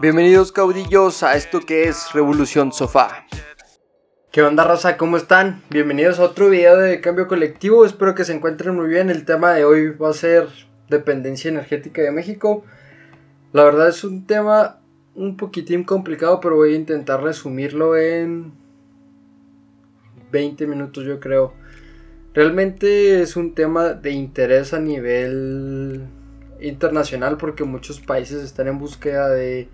Bienvenidos caudillos a esto que es Revolución Sofá. ¿Qué onda raza? ¿Cómo están? Bienvenidos a otro video de cambio colectivo. Espero que se encuentren muy bien. El tema de hoy va a ser dependencia energética de México. La verdad es un tema un poquitín complicado, pero voy a intentar resumirlo en 20 minutos yo creo. Realmente es un tema de interés a nivel internacional porque muchos países están en búsqueda de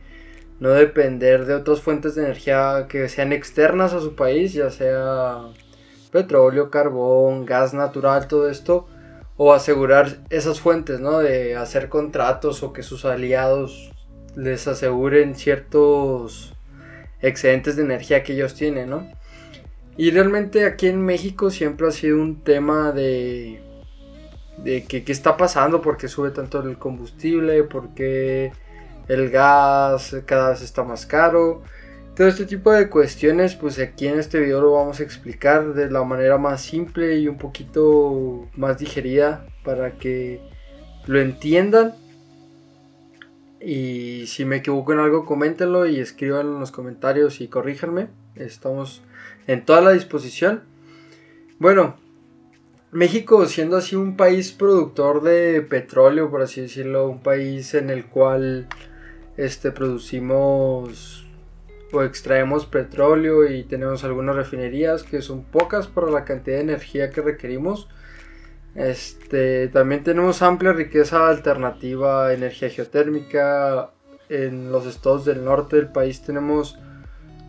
no depender de otras fuentes de energía que sean externas a su país, ya sea petróleo, carbón, gas natural, todo esto, o asegurar esas fuentes, ¿no? De hacer contratos o que sus aliados les aseguren ciertos excedentes de energía que ellos tienen, ¿no? Y realmente aquí en México siempre ha sido un tema de, de qué está pasando, por qué sube tanto el combustible, por qué el gas cada vez está más caro. Todo este tipo de cuestiones, pues aquí en este video lo vamos a explicar de la manera más simple y un poquito más digerida para que lo entiendan. Y si me equivoco en algo, coméntenlo y escriban en los comentarios y corríjanme. Estamos en toda la disposición. Bueno, México siendo así un país productor de petróleo, por así decirlo, un país en el cual este, producimos o extraemos petróleo y tenemos algunas refinerías que son pocas para la cantidad de energía que requerimos. Este, también tenemos amplia riqueza alternativa, energía geotérmica. En los estados del norte del país tenemos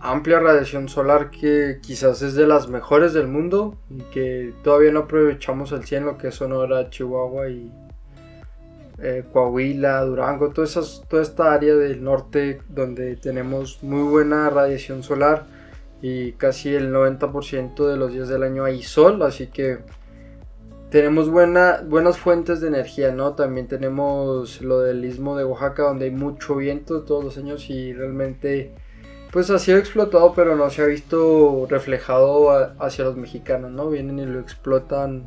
amplia radiación solar que quizás es de las mejores del mundo y que todavía no aprovechamos al 100 lo que es Sonora, Chihuahua y eh, Coahuila, Durango, toda, esta área del norte donde tenemos muy buena radiación solar y casi el 90% de los días del año hay sol, así que tenemos buena, buenas fuentes de energía, ¿no? También tenemos lo del istmo de Oaxaca donde hay mucho viento todos los años y realmente pues ha sido explotado, pero no se ha visto reflejado hacia los mexicanos, ¿no? Vienen y lo explotan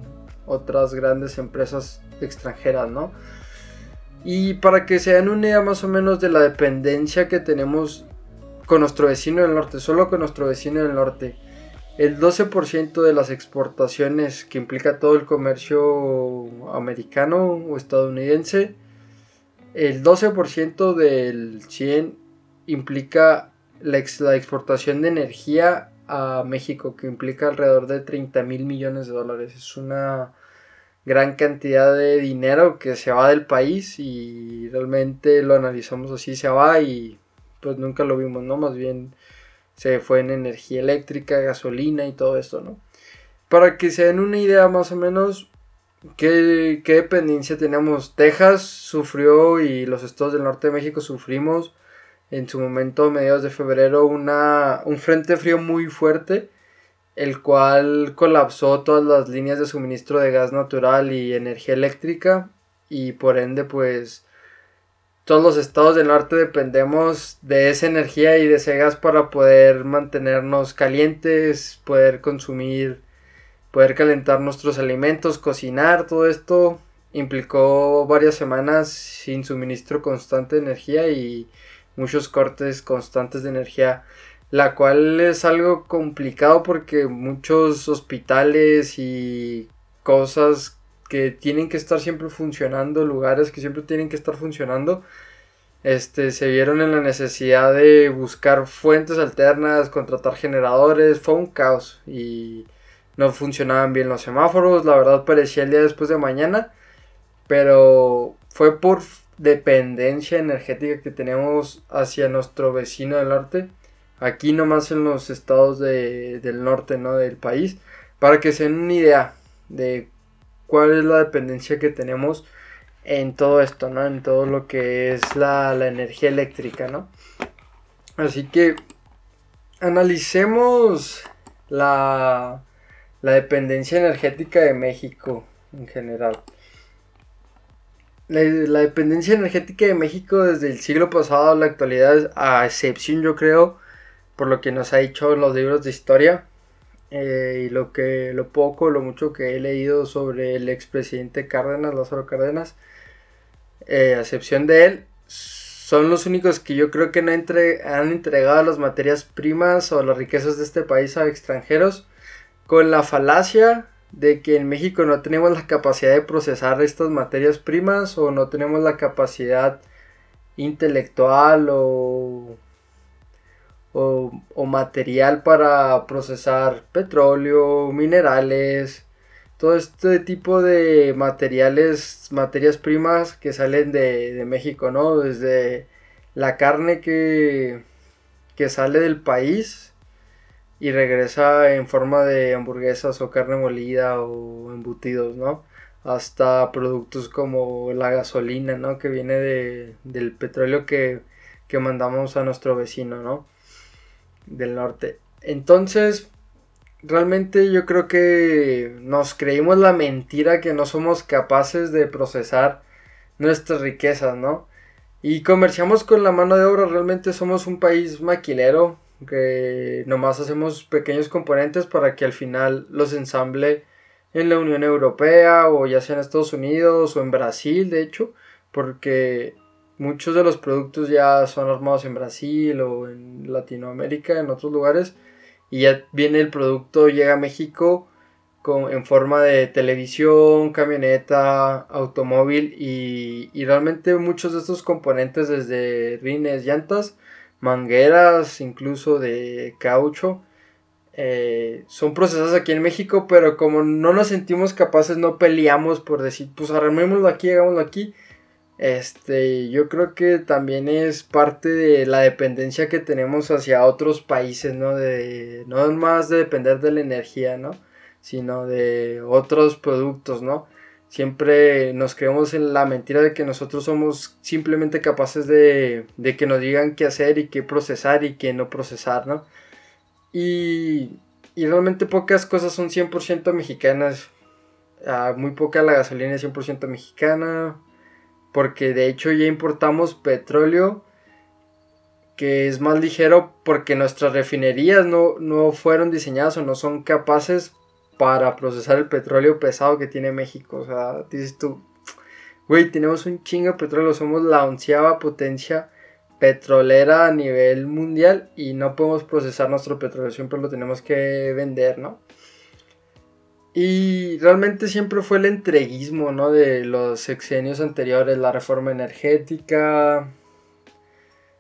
otras grandes empresas extranjeras, ¿no? Y para que se den una idea más o menos de la dependencia que tenemos con nuestro vecino del norte, solo con nuestro vecino del norte, el 12% de las exportaciones que implica todo el comercio americano o estadounidense, el 12% del 100 implica la, exportación de energía a México, que implica alrededor de 30 mil millones de dólares. Es una gran cantidad de dinero que se va del país y realmente lo analizamos así, se va y pues nunca lo vimos, ¿no? Más bien se fue en energía eléctrica, gasolina y todo esto, ¿no? Para que se den una idea más o menos qué, qué dependencia tenemos. Texas sufrió y los estados del norte de México sufrimos en su momento, mediados de febrero, una, un frente frío muy fuerte, el cual colapsó todas las líneas de suministro de gas natural y energía eléctrica, y por ende, pues todos los estados del norte dependemos de esa energía y de ese gas para poder mantenernos calientes, poder consumir, poder calentar nuestros alimentos, cocinar, todo esto implicó varias semanas sin suministro constante de energía y muchos cortes constantes de energía, la cual es algo complicado porque muchos hospitales y cosas que tienen que estar siempre funcionando, lugares que siempre tienen que estar funcionando, este, se vieron en la necesidad de buscar fuentes alternas, contratar generadores, fue un caos y no funcionaban bien los semáforos, la verdad parecía el día después de mañana, pero fue por dependencia energética que tenemos hacia nuestro vecino del norte, aquí nomás en los estados del norte ¿no? del país, para que se den una idea de cuál es la dependencia que tenemos en todo esto, ¿no? En todo lo que es la, energía eléctrica, ¿no? Así que analicemos la, la dependencia energética de México en general la, dependencia energética de México desde el siglo pasado a la actualidad, a excepción yo creo, por lo que nos ha dicho los libros de historia eh, y lo que lo poco, lo mucho que he leído sobre el expresidente Cárdenas, Lázaro Cárdenas, eh, a excepción de él, son los únicos que yo creo que no entre, han entregado las materias primas o las riquezas de este país a extranjeros con la falacia de que en México no tenemos la capacidad de procesar estas materias primas o no tenemos la capacidad intelectual o, o, material para procesar petróleo, minerales, todo este tipo de materiales, materias primas que salen de, México, ¿no? Desde la carne que, que sale del país y regresa en forma de hamburguesas o carne molida o embutidos, ¿no? Hasta productos como la gasolina, ¿no? Que viene de, del petróleo que, que mandamos a nuestro vecino, ¿no? Del norte. Entonces, realmente yo creo que nos creímos la mentira que no somos capaces de procesar nuestras riquezas, ¿no? Y comerciamos con la mano de obra, realmente somos un país maquilero, que nomás hacemos pequeños componentes para que al final los ensamble en la Unión Europea o ya sea en Estados Unidos o en Brasil, de hecho, porque muchos de los productos ya son armados en Brasil o en Latinoamérica, en otros lugares, y ya viene el producto, llega a México con, en forma de televisión, camioneta, automóvil y, y realmente muchos de estos componentes desde rines, llantas, mangueras, incluso de caucho, eh, son procesados aquí en México, pero como no nos sentimos capaces, no peleamos por decir, pues armémoslo aquí, hagámoslo aquí. Este, yo creo que también es parte de la dependencia que tenemos hacia otros países, ¿no? De, no más de depender de la energía, ¿no? Sino de otros productos, ¿no? Siempre nos creemos en la mentira de que nosotros somos simplemente capaces de, de que nos digan qué hacer y qué procesar y qué no procesar, ¿no? Y, y realmente pocas cosas son 100% mexicanas. Muy poca la gasolina es 100% mexicana porque de hecho ya importamos petróleo que es más ligero porque nuestras refinerías no, fueron diseñadas o no son capaces para procesar el petróleo pesado que tiene México. O sea, dices tú, güey, tenemos un chingo de petróleo, somos la onceava potencia petrolera a nivel mundial y no podemos procesar nuestro petróleo, siempre lo tenemos que vender, ¿no? Y realmente siempre fue el entreguismo, ¿no? De los sexenios anteriores, la reforma energética,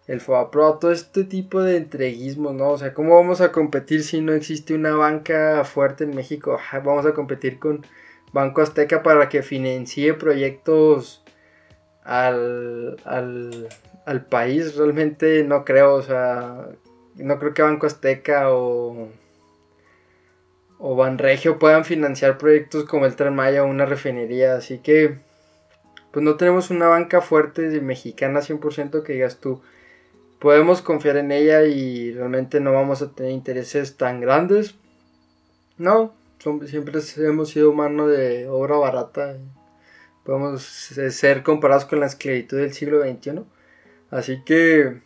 el FOAPRO, todo este tipo de entreguismo, ¿no? O sea, ¿cómo vamos a competir si no existe una banca fuerte en México? Vamos a competir con Banco Azteca para que financie proyectos al, al, al país. Realmente no creo, o sea, no creo que Banco Azteca o o Banregio puedan financiar proyectos como el Tren Maya o una refinería. Así que, pues no tenemos una banca fuerte mexicana 100% que digas tú. Podemos confiar en ella y realmente no vamos a tener intereses tan grandes. No, siempre hemos sido mano de obra barata. Podemos ser comparados con la esclavitud del siglo XXI. Así que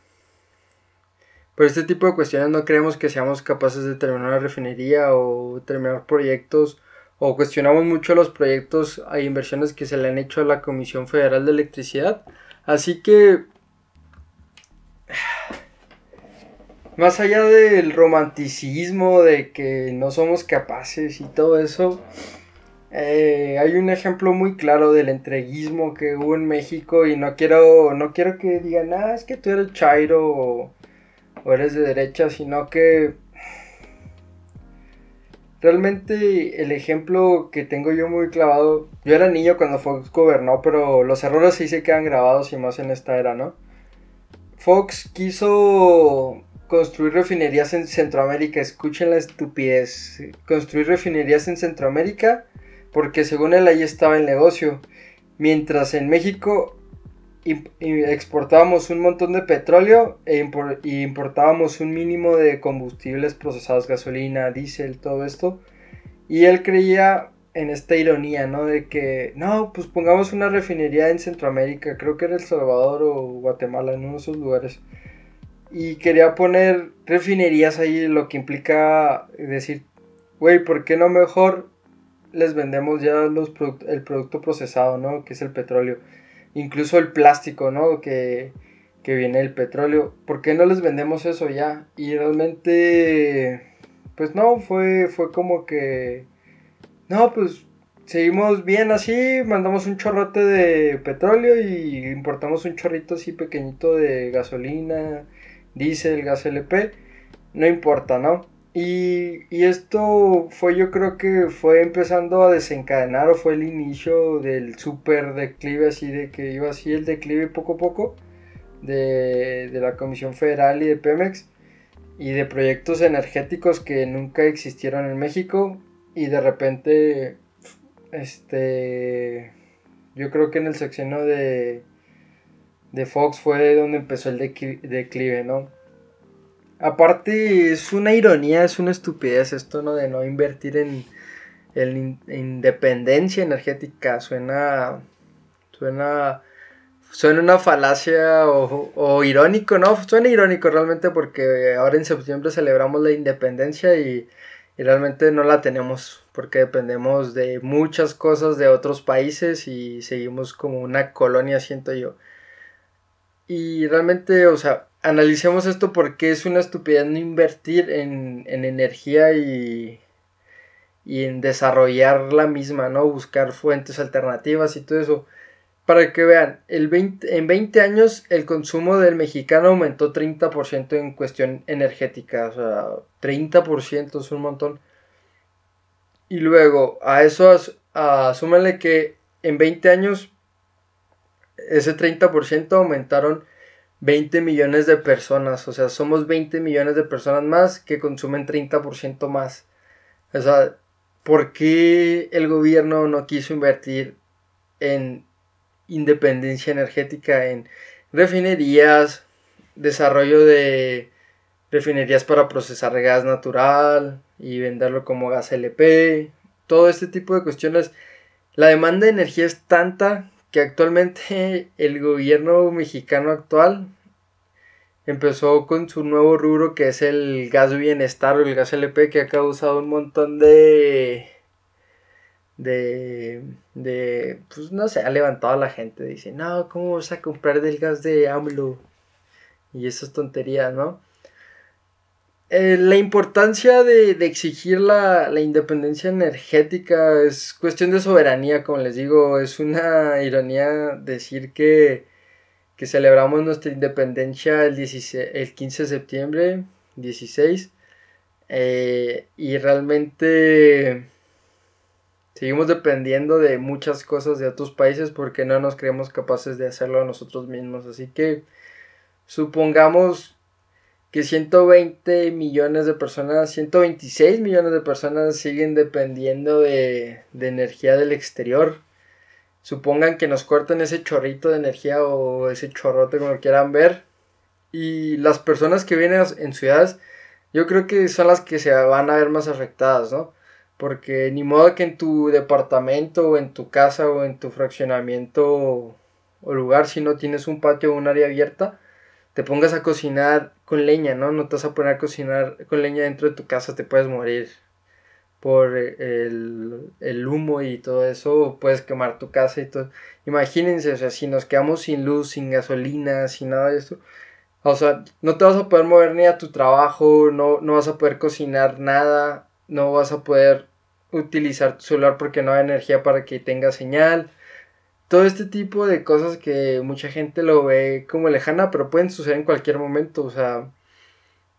por este tipo de cuestiones no creemos que seamos capaces de terminar una refinería o terminar proyectos o cuestionamos mucho los proyectos e inversiones que se le han hecho a la Comisión Federal de Electricidad. Así que, más allá del romanticismo de que no somos capaces y todo eso, eh, hay un ejemplo muy claro del entreguismo que hubo en México y no quiero, no quiero que digan, ah, es que tú eres Chairo o o eres de derecha, sino que realmente el ejemplo que tengo yo muy clavado, yo era niño cuando Fox gobernó, pero los errores sí se quedan grabados y más en esta era, ¿no? Fox quiso construir refinerías en Centroamérica, escuchen la estupidez, construir refinerías en Centroamérica porque según él ahí estaba el negocio, mientras en México exportábamos un montón de petróleo e importábamos un mínimo de combustibles procesados, gasolina, diésel, todo esto. Y él creía en esta ironía, ¿no? De que, no, pues pongamos una refinería en Centroamérica, creo que era El Salvador o Guatemala, en uno de esos lugares. Y quería poner refinerías ahí, lo que implica decir, güey, ¿por qué no mejor les vendemos ya los el producto procesado, ¿no? Que es el petróleo incluso el plástico, ¿no? Que, que viene el petróleo. ¿Por qué no les vendemos eso ya? Y realmente, pues no, fue, fue como que, no, pues seguimos bien así, mandamos un chorrote de petróleo y importamos un chorrito así pequeñito de gasolina, diésel, gas LP, no importa, ¿no? Y, y, esto fue, yo creo que fue empezando a desencadenar o fue el inicio del super declive, así de que iba así el declive poco a poco de, de la Comisión Federal y de Pemex y de proyectos energéticos que nunca existieron en México y de repente este, yo creo que en el sexenio de, de Fox fue donde empezó el declive, ¿no? Aparte, es una ironía, es una estupidez esto, ¿no? De no invertir en, en independencia energética. Suena. Suena. Suena una falacia o, o, irónico, ¿no? Suena irónico realmente porque ahora en septiembre celebramos la independencia y y realmente no la tenemos porque dependemos de muchas cosas de otros países y seguimos como una colonia, siento yo. Y realmente, o sea, analicemos esto porque es una estupidez no invertir en, energía y, y en desarrollar la misma, ¿no? Buscar fuentes alternativas y todo eso. Para que vean, el 20, en 20 años el consumo del mexicano aumentó 30% en cuestión energética. O sea, 30% es un montón. Y luego, a eso asúmenle que en 20 años ese 30% aumentaron 20 millones de personas. O sea, somos 20 millones de personas más que consumen 30% más. O sea, ¿por qué el gobierno no quiso invertir en independencia energética en refinerías, desarrollo de refinerías para procesar gas natural y venderlo como gas LP, todo este tipo de cuestiones. La demanda de energía es tanta que actualmente el gobierno mexicano actual empezó con su nuevo rubro que es el gas bienestar o el gas LP que ha causado un montón de de, de, pues no sé, ha levantado a la gente. Dice, no, ¿cómo vas a comprar del gas de AMLO? Y esas tonterías, ¿no? Eh, la importancia de, exigir la, independencia energética es cuestión de soberanía, como les digo, es una ironía decir que, celebramos nuestra independencia el, 16, el 15 de septiembre, 16, eh, y realmente Seguimos dependiendo de muchas cosas de otros países porque no nos creemos capaces de hacerlo nosotros mismos. Así que supongamos que 120 millones de personas, 126 millones de personas siguen dependiendo de, de energía del exterior. Supongan que nos corten ese chorrito de energía o ese chorrote como lo quieran ver. Y las personas que vienen en ciudades, yo creo que son las que se van a ver más afectadas, ¿no? Porque ni modo que en tu departamento o en tu casa o en tu fraccionamiento o lugar, si no tienes un patio o un área abierta, te pongas a cocinar con leña, ¿no? No te vas a poner a cocinar con leña dentro de tu casa, te puedes morir por el, el humo y todo eso, puedes quemar tu casa y todo. Imagínense, o sea, si nos quedamos sin luz, sin gasolina, sin nada de eso, o sea, no te vas a poder mover ni a tu trabajo, no, no vas a poder cocinar nada, no vas a poder utilizar tu celular porque no hay energía para que tenga señal. Todo este tipo de cosas que mucha gente lo ve como lejana, pero pueden suceder en cualquier momento. O sea,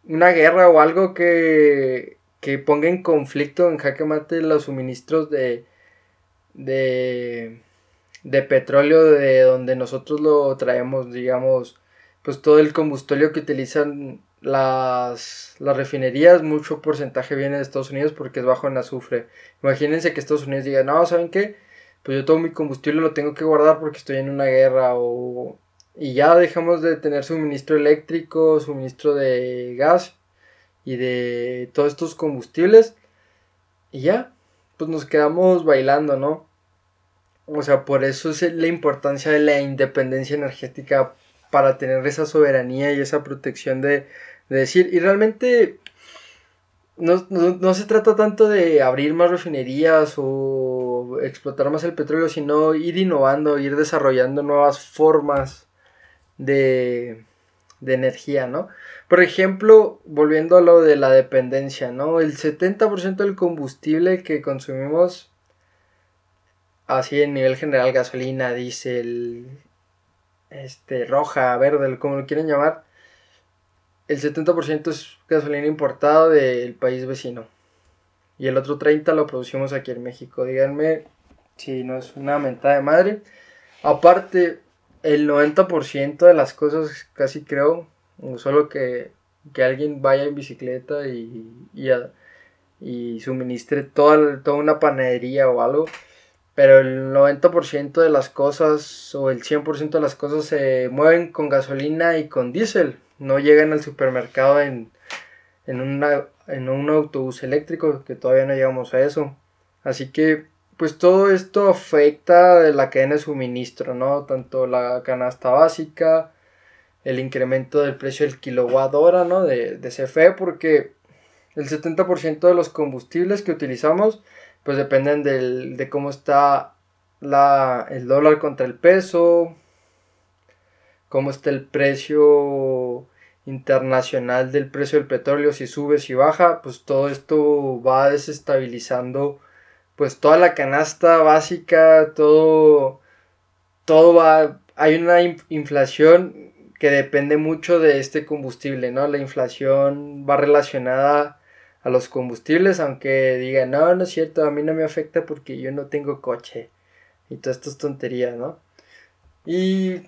una guerra o algo que, que ponga en conflicto, en jaque mate los suministros de, de, de petróleo de donde nosotros lo traemos, digamos, pues todo el combustible que utilizan las, las refinerías, mucho porcentaje viene de Estados Unidos porque es bajo en azufre. Imagínense que Estados Unidos diga, no, ¿saben qué? Pues yo todo mi combustible lo tengo que guardar porque estoy en una guerra o... Y ya dejamos de tener suministro eléctrico, suministro de gas y de todos estos combustibles. Y ya, pues nos quedamos bailando, ¿no? O sea, por eso es la importancia de la independencia energética para tener esa soberanía y esa protección de, decir, y realmente no, se trata tanto de abrir más refinerías o explotar más el petróleo, sino ir innovando, ir desarrollando nuevas formas de, de energía, ¿no? Por ejemplo, volviendo a lo de la dependencia, ¿no? El 70% del combustible que consumimos, así en nivel general, gasolina, diésel, este, roja, verde, como lo quieren llamar, el 70% es gasolina importada del país vecino. Y el otro 30% lo producimos aquí en México. Díganme si no es una mentada de madre. Aparte, el 90% de las cosas casi creo, solo que, que alguien vaya en bicicleta y, y, suministre toda, toda una panadería o algo, pero el 90% de las cosas o el 100% de las cosas se mueven con gasolina y con diésel, no llegan al supermercado en, en, una, en un autobús eléctrico, que todavía no llegamos a eso. Así que pues todo esto afecta de la cadena de suministro, ¿no? Tanto la canasta básica, el incremento del precio del kilowatt hora, ¿no? De, de CFE, porque el 70% de los combustibles que utilizamos, pues dependen del, de cómo está la, el dólar contra el peso, cómo está el precio internacional del precio del petróleo, si sube, si baja, pues todo esto va desestabilizando pues toda la canasta básica, todo, todo va, hay una inflación que depende mucho de este combustible, ¿no? La inflación va relacionada a los combustibles, aunque digan, no, no es cierto, a mí no me afecta porque yo no tengo coche y todas estas tonterías, ¿no? Y,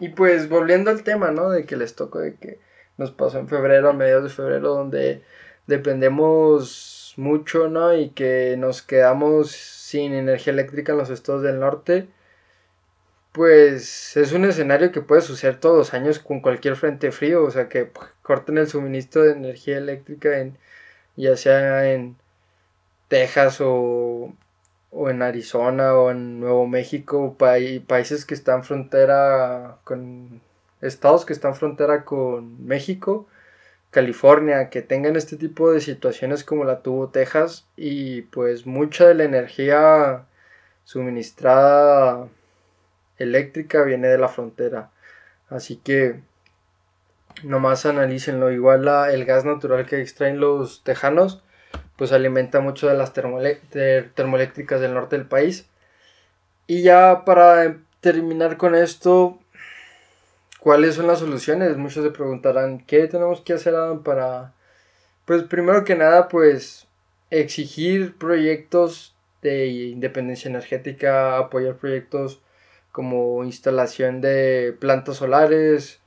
y pues volviendo al tema, ¿no? De que les tocó, de que nos pasó en febrero, a mediados de febrero, donde dependemos mucho, ¿no? Y que nos quedamos sin energía eléctrica en los estados del norte, pues es un escenario que puede suceder todos los años con cualquier frente frío, o sea, que corten el suministro de energía eléctrica en ya sea en Texas o, o en Arizona o en Nuevo México, países que están frontera con estados que están frontera con México California que tengan este tipo de situaciones como la tuvo Texas y pues mucha de la energía suministrada eléctrica viene de la frontera. Así que nomás analícenlo. Igual la, el gas natural que extraen los tejanos pues alimenta mucho de las termoeléctricas del norte del país. Y ya para terminar con esto, ¿Cuáles son las soluciones? Muchos se preguntarán, ¿qué tenemos que hacer para, pues primero que nada, pues exigir proyectos de independencia energética, apoyar proyectos como instalación de plantas solares.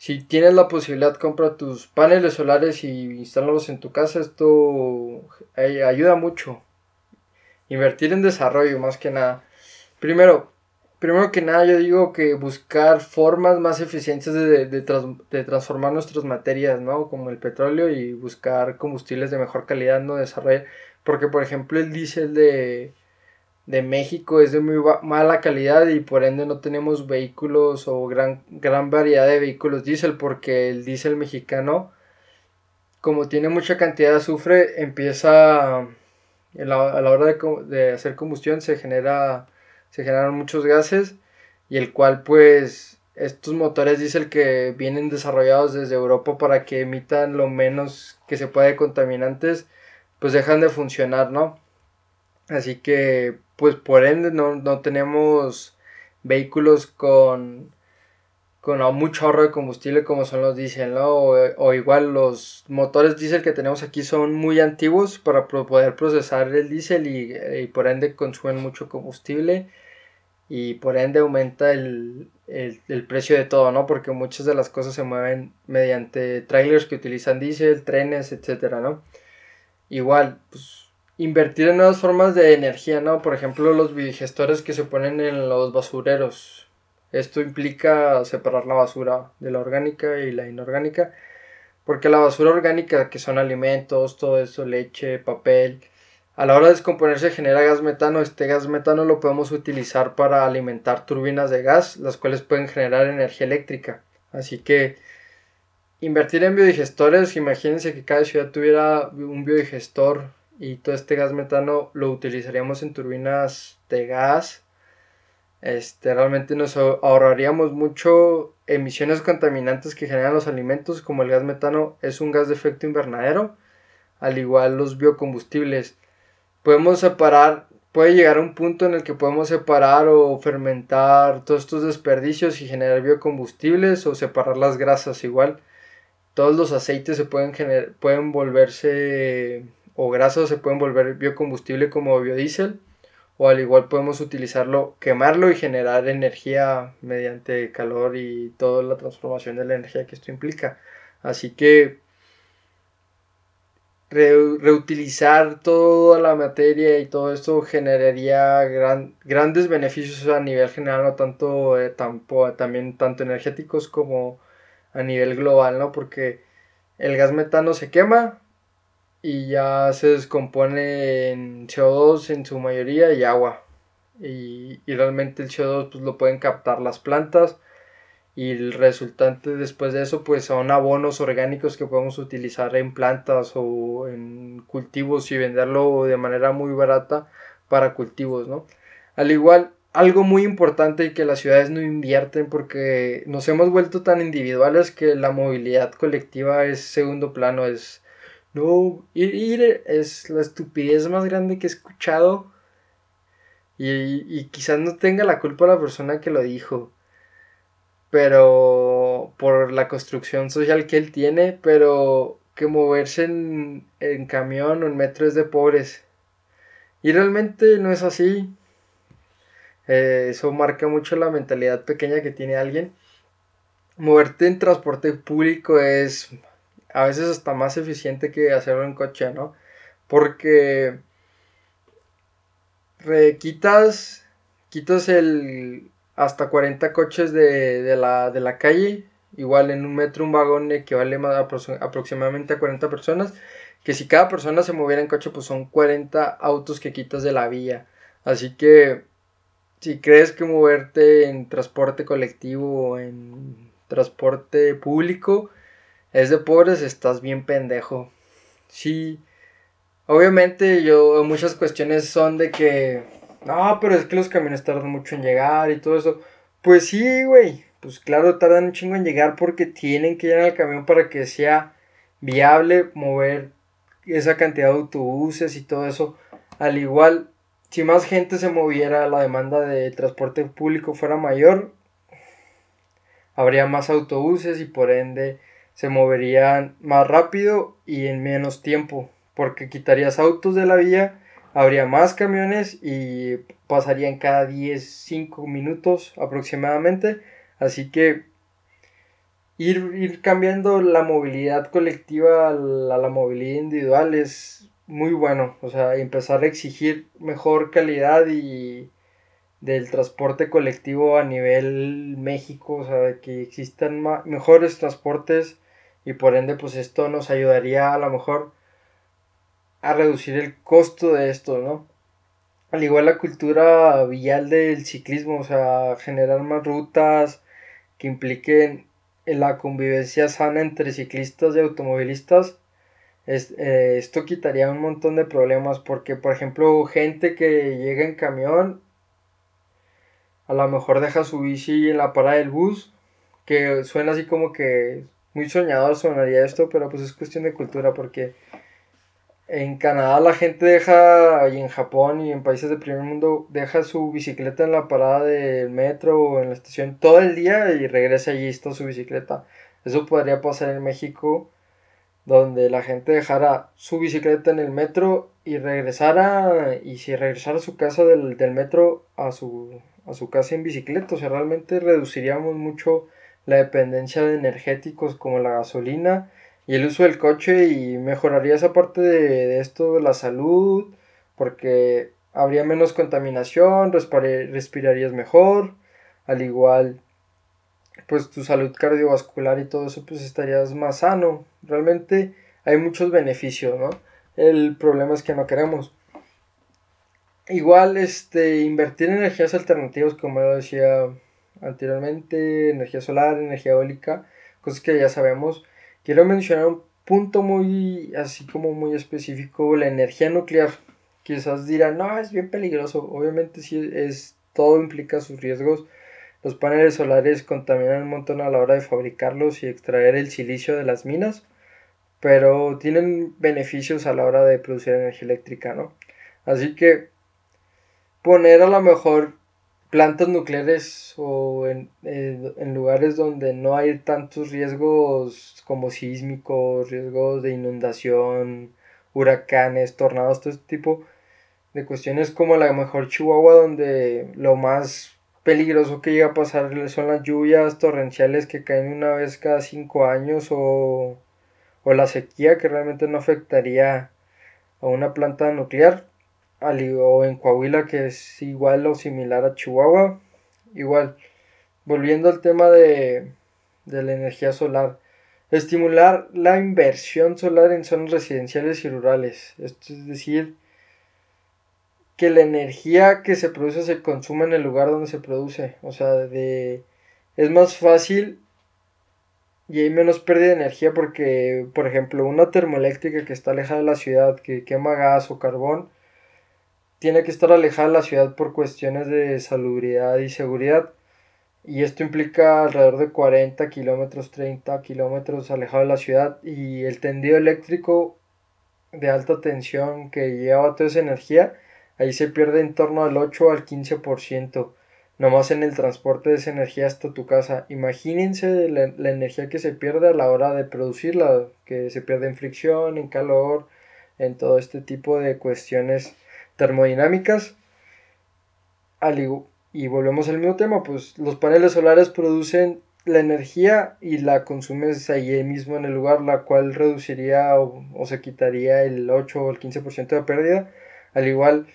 Si tienes la posibilidad, compra tus paneles solares y instálalos en tu casa. Esto ayuda mucho. Invertir en desarrollo, más que nada. Primero, Primero que nada, yo digo que buscar formas más eficientes de, de, transformar nuestras materias, ¿no? Como el petróleo y buscar combustibles de mejor calidad, ¿no? Desarrollar. Porque, por ejemplo, el diésel de, de México es de muy mala calidad y por ende no tenemos vehículos o gran, gran variedad de vehículos diésel porque el diésel mexicano, como tiene mucha cantidad de azufre, empieza a la, hora de, de hacer combustión se genera se generan muchos gases y el cual pues estos motores diésel que vienen desarrollados desde Europa para que emitan lo menos que se puede de contaminantes pues dejan de funcionar, ¿no? Así que pues por ende no, no tenemos vehículos con con mucho ahorro de combustible como son los diésel, ¿no? O, igual los motores diésel que tenemos aquí son muy antiguos para poder procesar el diésel y, por ende consumen mucho combustible y por ende aumenta el, el, precio de todo, ¿no? Porque muchas de las cosas se mueven mediante trailers que utilizan diésel, trenes, etcétera, ¿no? Igual, pues invertir en nuevas formas de energía, ¿no? Por ejemplo, los bidigestores que se ponen en los basureros esto implica separar la basura de la orgánica y la inorgánica, porque la basura orgánica, que son alimentos, todo eso, leche, papel, a la hora de descomponerse genera gas metano. Este gas metano lo podemos utilizar para alimentar turbinas de gas, las cuales pueden generar energía eléctrica. Así que invertir en biodigestores, imagínense que cada ciudad tuviera un biodigestor y todo este gas metano lo utilizaríamos en turbinas de gas este, realmente nos ahorraríamos mucho emisiones contaminantes que generan los alimentos, como el gas metano es un gas de efecto invernadero, al igual los biocombustibles. Podemos separar, puede llegar a un punto en el que podemos separar o fermentar todos estos desperdicios y generar biocombustibles o separar las grasas igual. Todos los aceites se pueden, pueden volverse o grasas se pueden volver biocombustible como biodiesel o al igual podemos utilizarlo, quemarlo y generar energía mediante calor y toda la transformación de la energía que esto implica. Así que reutilizar toda la materia y todo esto generaría grandes beneficios a nivel general, no tanto eh, también tanto energéticos como a nivel global, ¿no? Porque el gas metano se quema, y ya se descompone en CO2 en su mayoría y agua. Y, realmente el CO2 pues, lo pueden captar las plantas y el resultante después de eso pues son abonos orgánicos que podemos utilizar en plantas o en cultivos y venderlo de manera muy barata para cultivos, ¿no? Al igual, algo muy importante y que las ciudades no invierten porque nos hemos vuelto tan individuales que la movilidad colectiva es segundo plano, es no, ir, es la estupidez más grande que he escuchado. Y, quizás no tenga la culpa la persona que lo dijo. Pero por la construcción social que él tiene, pero que moverse en, en camión o en metro es de pobres. Y realmente no es así. Eh, eso marca mucho la mentalidad pequeña que tiene alguien. Moverte en transporte público es a veces hasta más eficiente que hacerlo en coche, ¿no? Porque quitas, quitas el hasta 40 coches de, la, de la calle, igual en un metro un vagón equivale aproximadamente a 40 personas, que si cada persona se moviera en coche, pues son 40 autos que quitas de la vía. Así que si crees que moverte en transporte colectivo o en transporte público es de pobres, estás bien pendejo. Sí, obviamente yo, muchas cuestiones son de que, no, pero es que los camiones tardan mucho en llegar y todo eso. Pues sí, güey, pues claro, tardan un chingo en llegar porque tienen que llenar el camión para que sea viable mover esa cantidad de autobuses y todo eso. Al igual, si más gente se moviera, la demanda de transporte público fuera mayor, habría más autobuses y por ende se moverían más rápido y en menos tiempo, porque quitarías autos de la vía, habría más camiones y pasarían cada 10, 5 minutos aproximadamente, así que ir, ir cambiando la movilidad colectiva a la, a la movilidad individual es muy bueno, o sea, empezar a exigir mejor calidad y del transporte colectivo a nivel México, o sea, que existan mejores transportes y por ende pues esto nos ayudaría a lo mejor a reducir el costo de esto, ¿no? Al igual la cultura vial del ciclismo, o sea, generar más rutas que impliquen la convivencia sana entre ciclistas y automovilistas. Eh, esto quitaría un montón de problemas porque, por ejemplo, gente que llega en camión, a lo mejor deja su bici en la parada del bus, que suena así como que muy soñador sonaría esto, pero pues es cuestión de cultura porque en Canadá la gente deja, y en Japón y en países del primer mundo, deja su bicicleta en la parada del metro o en la estación todo el día y regresa allí está su bicicleta. Eso podría pasar en México, donde la gente dejara su bicicleta en el metro y regresara, y si regresara a su casa del, del metro a su, a su casa en bicicleta, o sea, realmente reduciríamos mucho la dependencia de energéticos como la gasolina y el uso del coche y mejoraría esa parte de, esto de la salud porque habría menos contaminación, respirarías mejor, al igual pues tu salud cardiovascular y todo eso pues estarías más sano. Realmente hay muchos beneficios, ¿no? El problema es que no queremos. Igual este invertir en energías alternativas como yo decía anteriormente, energía solar, energía eólica, cosas que ya sabemos. Quiero mencionar un punto muy, así como muy específico, la energía nuclear. Quizás dirán, no, es bien peligroso. Obviamente sí es todo implica sus riesgos. Los paneles solares contaminan un montón a la hora de fabricarlos y extraer el silicio de las minas, pero tienen beneficios a la hora de producir energía eléctrica, ¿no? Así que poner a lo mejor plantas nucleares o en, en, lugares donde no hay tantos riesgos como sísmicos, riesgos de inundación, huracanes, tornados, todo este tipo de cuestiones como a lo mejor Chihuahua donde lo más peligroso que llega a pasar son las lluvias torrenciales que caen una vez cada cinco años o, o la sequía que realmente no afectaría a una planta nuclear o en Coahuila que es igual o similar a Chihuahua. Igual, volviendo al tema de, de la energía solar. Estimular la inversión solar en zonas residenciales y rurales. Esto es decir, que la energía que se produce se consume en el lugar donde se produce. O sea, de, es más fácil y hay menos pérdida de energía porque, por ejemplo, una termoeléctrica que está alejada de la ciudad, que quema gas o carbón, tiene que estar alejada de la ciudad por cuestiones de salubridad y seguridad. Y esto implica alrededor de 40 kilómetros, 30 kilómetros alejado de la ciudad. Y el tendido eléctrico de alta tensión que lleva toda esa energía, ahí se pierde en torno al 8 al 15%. Nomás en el transporte de esa energía hasta tu casa. Imagínense la, la energía que se pierde a la hora de producirla, que se pierde en fricción, en calor, en todo este tipo de cuestiones termodinámicas. y volvemos al mismo tema, pues los paneles solares producen la energía y la consumes ahí mismo en el lugar, la cual reduciría o, se quitaría el 8 o el 15% de pérdida. Al igual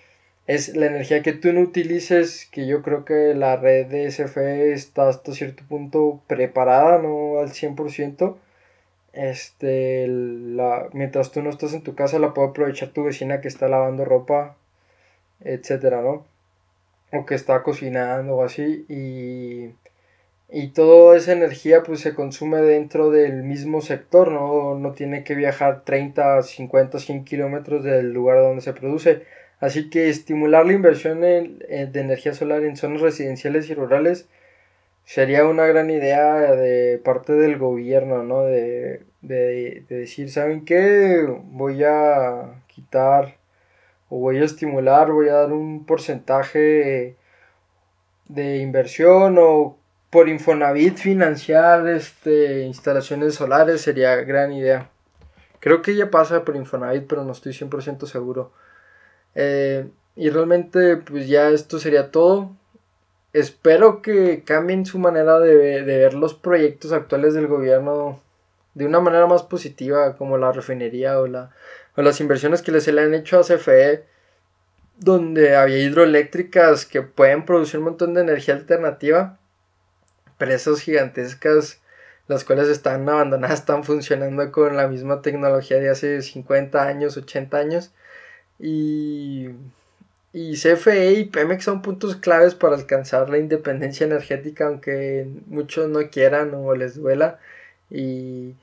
es la energía que tú no utilices, que yo creo que la red de SFE está hasta cierto punto preparada, no al 100%. Este, la, mientras tú no estás en tu casa, la puede aprovechar tu vecina que está lavando ropa etcétera, ¿no? O que está cocinando o así y, y toda esa energía pues se consume dentro del mismo sector, ¿no? No tiene que viajar 30, 50, 100 kilómetros del lugar donde se produce. Así que estimular la inversión en, de energía solar en zonas residenciales y rurales sería una gran idea de parte del gobierno, ¿no? De, de, de decir, ¿saben qué? Voy a quitar o voy a estimular, voy a dar un porcentaje de inversión o por Infonavit financiar este, instalaciones solares sería gran idea. Creo que ya pasa por Infonavit, pero no estoy 100% seguro. Eh, y realmente, pues ya esto sería todo. Espero que cambien su manera de, de, ver los proyectos actuales del gobierno de una manera más positiva, como la refinería o la o las inversiones que se le han hecho a CFE, donde había hidroeléctricas que pueden producir un montón de energía alternativa, presas gigantescas, las cuales están abandonadas, están funcionando con la misma tecnología de hace 50 años, 80 años, y, y CFE y Pemex son puntos claves para alcanzar la independencia energética, aunque muchos no quieran o les duela, y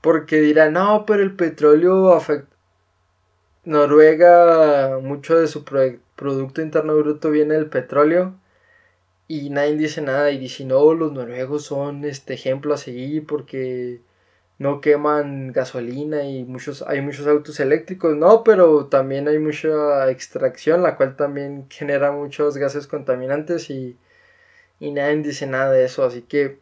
porque dirán, no, pero el petróleo afecta Noruega, mucho de su Producto Interno Bruto viene del petróleo y nadie dice nada y dice, no, los noruegos son este ejemplo a seguir porque no queman gasolina y muchos, hay muchos autos eléctricos, no, pero también hay mucha extracción, la cual también genera muchos gases contaminantes y, y nadie dice nada de eso, así que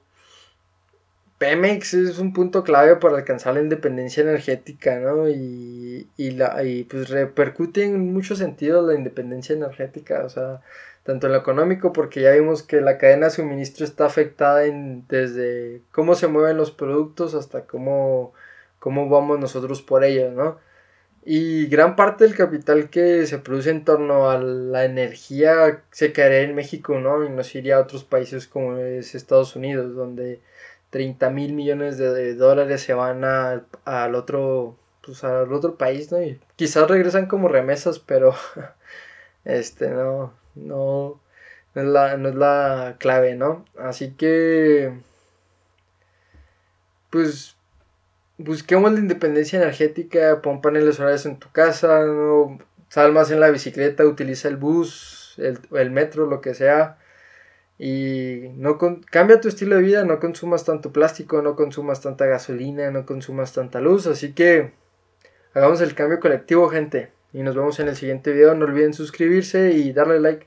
Pemex es un punto clave para alcanzar la independencia energética, ¿no? Y, y, la, y pues repercute en muchos sentidos la independencia energética, o sea, tanto en lo económico, porque ya vimos que la cadena de suministro está afectada en, desde cómo se mueven los productos hasta cómo, cómo vamos nosotros por ellos, ¿no? Y gran parte del capital que se produce en torno a la energía se quedaría en México, ¿no? Y no se iría a otros países como es Estados Unidos, donde 30 mil millones de, dólares se van al otro pues al otro país, ¿no? Y quizás regresan como remesas, pero este no no no es la, no es la clave, ¿no? Así que pues busquemos la independencia energética, pon paneles solares en tu casa, no sal más en la bicicleta, utiliza el bus, el, metro, lo que sea. Y no cambia tu estilo de vida, no consumas tanto plástico, no consumas tanta gasolina, no consumas tanta luz. Así que hagamos el cambio colectivo, gente. Y nos vemos en el siguiente video. No olviden suscribirse y darle like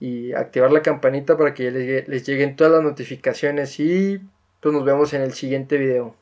y activar la campanita para que les, les lleguen todas las notificaciones. Y pues nos vemos en el siguiente video.